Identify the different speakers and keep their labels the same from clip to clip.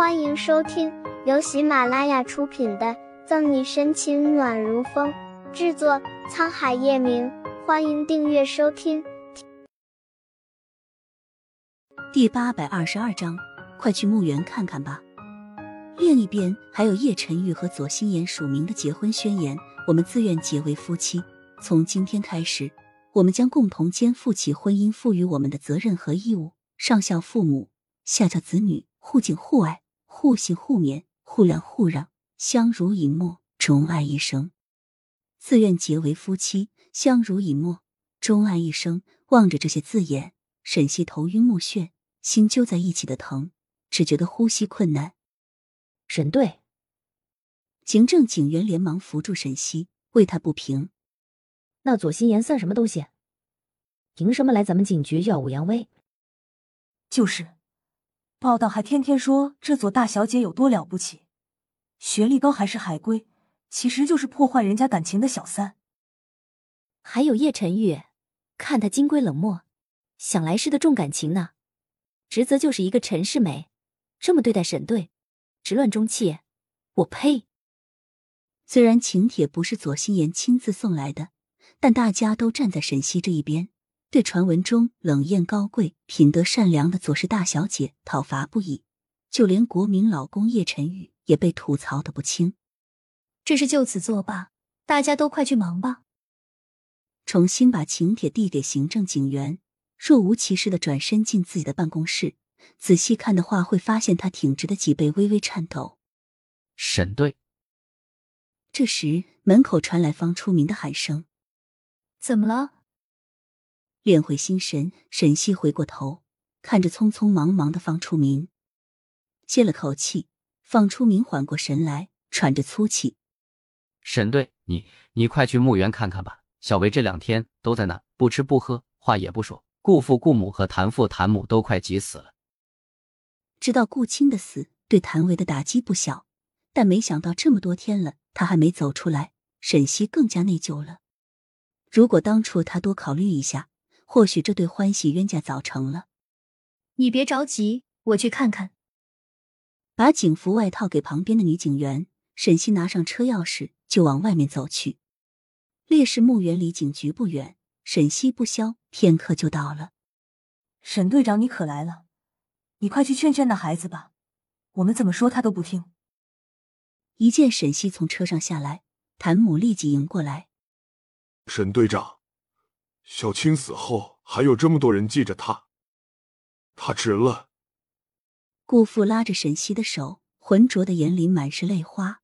Speaker 1: 欢迎收听由喜马拉雅出品的《赠你深情暖如风》，制作沧海夜明。欢迎订阅收听。
Speaker 2: 第八百二十二章，快去墓园看看吧。另一边还有叶晨玉和左心言署名的结婚宣言，我们自愿结为夫妻。从今天开始，我们将共同肩负起婚姻赋予我们的责任和义务，上孝父母，下教子女，互敬互爱。互信互勉，互谅互让，相濡以沫，钟爱一生。自愿结为夫妻，相濡以沫，钟爱一生。望着这些字眼，沈西头晕目眩，心揪在一起的疼，只觉得呼吸困难。
Speaker 3: 沈队，
Speaker 2: 行政警员连忙扶住沈西，为他不平。
Speaker 3: 那左心言算什么东西？凭什么来咱们警局耀武扬威？
Speaker 4: 就是。报道还天天说这左大小姐有多了不起，学历高还是海归，其实就是破坏人家感情的小三。
Speaker 3: 还有叶晨玉，看他金龟冷漠，想来是的重感情呢。职责就是一个陈世美，这么对待沈队，直乱中气。我呸！
Speaker 2: 虽然请帖不是左心言亲自送来的，但大家都站在沈西这一边。对传闻中冷艳高贵、品德善良的左氏大小姐讨伐不已，就连国民老公叶晨宇也被吐槽的不轻。
Speaker 5: 这事就此作罢，大家都快去忙吧。
Speaker 2: 重新把请帖递给行政警员，若无其事的转身进自己的办公室。仔细看的话，会发现他挺直的脊背微微颤抖。
Speaker 6: 沈队。
Speaker 2: 这时门口传来方初明的喊声：“
Speaker 5: 怎么了？”
Speaker 2: 练回心神，沈西回过头，看着匆匆忙忙的方初明，歇了口气。方初明缓过神来，喘着粗气：“
Speaker 6: 沈队，你你快去墓园看看吧。小维这两天都在那，不吃不喝，话也不说。顾父、顾母和谭父、谭母都快急死了。
Speaker 2: 知道顾青的死对谭维的打击不小，但没想到这么多天了，他还没走出来。沈西更加内疚了。如果当初他多考虑一下。”或许这对欢喜冤家早成了。
Speaker 5: 你别着急，我去看看。
Speaker 2: 把警服外套给旁边的女警员，沈西拿上车钥匙就往外面走去。烈士墓园离警局不远，沈西不消，片刻就到了。
Speaker 4: 沈队长，你可来了，你快去劝劝那孩子吧，我们怎么说他都不听。
Speaker 2: 一见沈西从车上下来，谭母立即迎过来。
Speaker 7: 沈队长。小青死后，还有这么多人记着他，他值了。
Speaker 2: 顾父拉着沈西的手，浑浊的眼里满是泪花。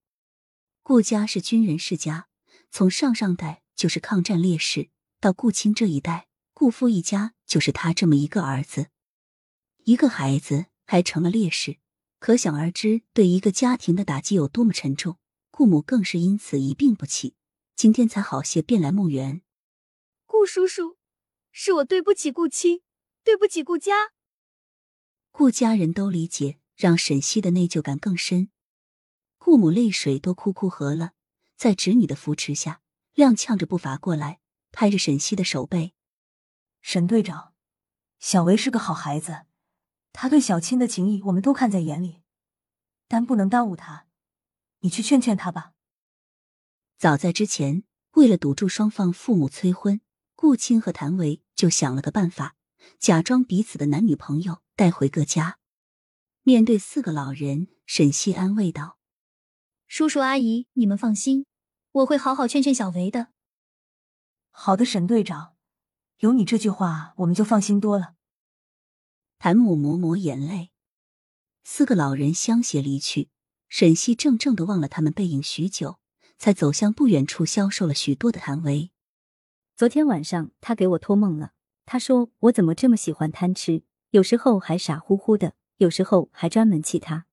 Speaker 2: 顾家是军人世家，从上上代就是抗战烈士，到顾青这一代，顾父一家就是他这么一个儿子，一个孩子还成了烈士，可想而知对一个家庭的打击有多么沉重。顾母更是因此一病不起，今天才好些便来墓园。
Speaker 5: 顾叔叔，是我对不起顾青，对不起顾家。
Speaker 2: 顾家人都理解，让沈西的内疚感更深。顾母泪水都哭哭合了，在侄女的扶持下，踉跄着步伐过来，拍着沈西的手背：“
Speaker 4: 沈队长，小维是个好孩子，他对小青的情谊我们都看在眼里，但不能耽误他。你去劝劝他吧。”
Speaker 2: 早在之前，为了堵住双方父母催婚。顾青和谭维就想了个办法，假装彼此的男女朋友带回各家。面对四个老人，沈西安慰道：“
Speaker 5: 叔叔阿姨，你们放心，我会好好劝劝小维的。”
Speaker 4: 好的，沈队长，有你这句话，我们就放心多了。
Speaker 2: 谭母抹抹眼泪，四个老人相携离去。沈西怔怔的望了他们背影许久，才走向不远处消瘦了许多的谭维。
Speaker 8: 昨天晚上他给我托梦了，他说我怎么这么喜欢贪吃，有时候还傻乎乎的，有时候还专门气他。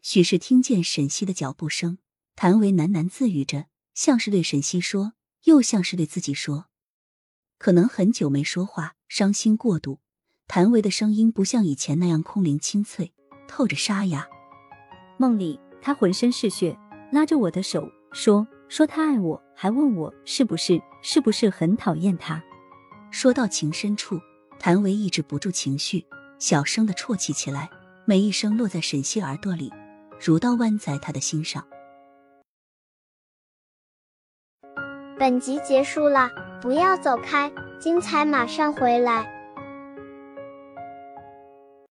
Speaker 2: 许是听见沈西的脚步声，谭维喃喃自语着，像是对沈西说，又像是对自己说。可能很久没说话，伤心过度，谭维的声音不像以前那样空灵清脆，透着沙哑。
Speaker 8: 梦里他浑身是血，拉着我的手说。说他爱我，还问我是不是是不是很讨厌他？
Speaker 2: 说到情深处谭维抑制不住情绪小声的啜泣起来每一声落在沈西耳朵里如刀剜在他的心上。
Speaker 1: 本集结束了不要走开精彩马上回来。